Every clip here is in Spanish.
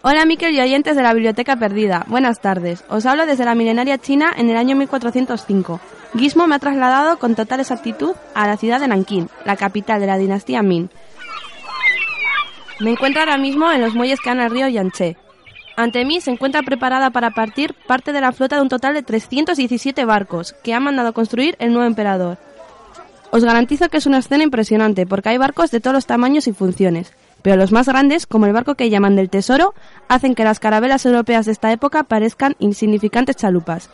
Hola Miquel y oyentes de la Biblioteca Perdida, buenas tardes. Os hablo desde la milenaria China en el año 1405. Gizmo me ha trasladado con total exactitud a la ciudad de Nankín, la capital de la dinastía Min. Me encuentro ahora mismo en los muelles que dan al río Yangtze. Ante mí se encuentra preparada para partir parte de la flota de un total de 317 barcos que ha mandado construir el nuevo emperador. Os garantizo que es una escena impresionante porque hay barcos de todos los tamaños y funciones, pero los más grandes, como el barco que llaman del Tesoro, hacen que las carabelas europeas de esta época parezcan insignificantes chalupas.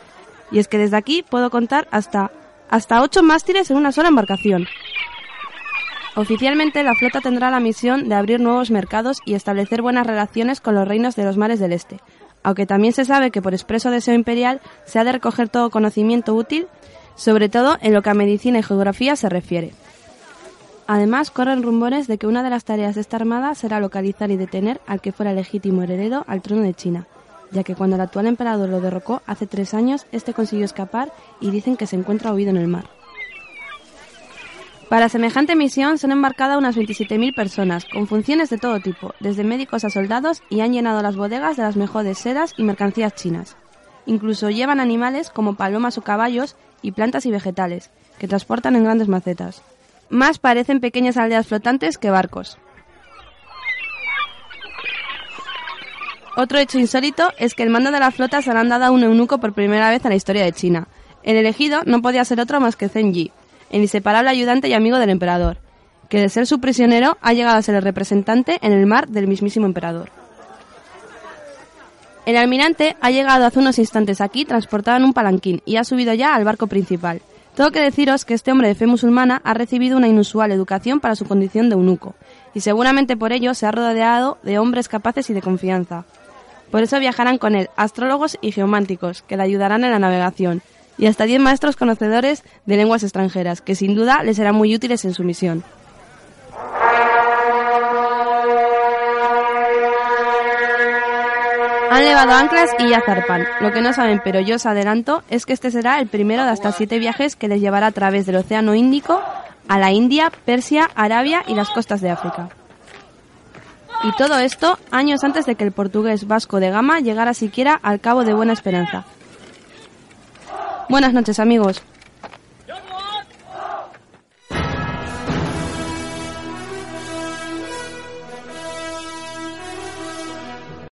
Y es que desde aquí puedo contar hasta hasta ocho mástiles en una sola embarcación. Oficialmente la flota tendrá la misión de abrir nuevos mercados y establecer buenas relaciones con los reinos de los mares del este, aunque también se sabe que por expreso deseo imperial se ha de recoger todo conocimiento útil, sobre todo en lo que a medicina y geografía se refiere. Además, corren rumores de que una de las tareas de esta armada será localizar y detener al que fuera legítimo heredero al trono de China, ya que cuando el actual emperador lo derrocó hace tres años, este consiguió escapar y dicen que se encuentra huido en el mar. Para semejante misión se han embarcado unas 27.000 personas, con funciones de todo tipo, desde médicos a soldados, y han llenado las bodegas de las mejores sedas y mercancías chinas. Incluso llevan animales como palomas o caballos y plantas y vegetales, que transportan en grandes macetas. Más parecen pequeñas aldeas flotantes que barcos. Otro hecho insólito es que el mando de la flota se lo han dado a un eunuco por primera vez en la historia de China. El elegido no podía ser otro más que Zheng Yi, el inseparable ayudante y amigo del emperador, que de ser su prisionero ha llegado a ser el representante en el mar del mismísimo emperador. El almirante ha llegado hace unos instantes aquí transportado en un palanquín y ha subido ya al barco principal. Tengo que deciros que este hombre de fe musulmana ha recibido una inusual educación para su condición de eunuco, y seguramente por ello se ha rodeado de hombres capaces y de confianza. Por eso viajarán con él astrólogos y geománticos, que le ayudarán en la navegación, y hasta 10 maestros conocedores de lenguas extranjeras, que sin duda les serán muy útiles en su misión. Han levado anclas y ya zarpan. Lo que no saben, pero yo os adelanto, es que este será el primero de hasta siete viajes que les llevará a través del Océano Índico a la India, Persia, Arabia y las costas de África. Y todo esto años antes de que el portugués Vasco de Gama llegara siquiera al Cabo de Buena Esperanza. Buenas noches amigos.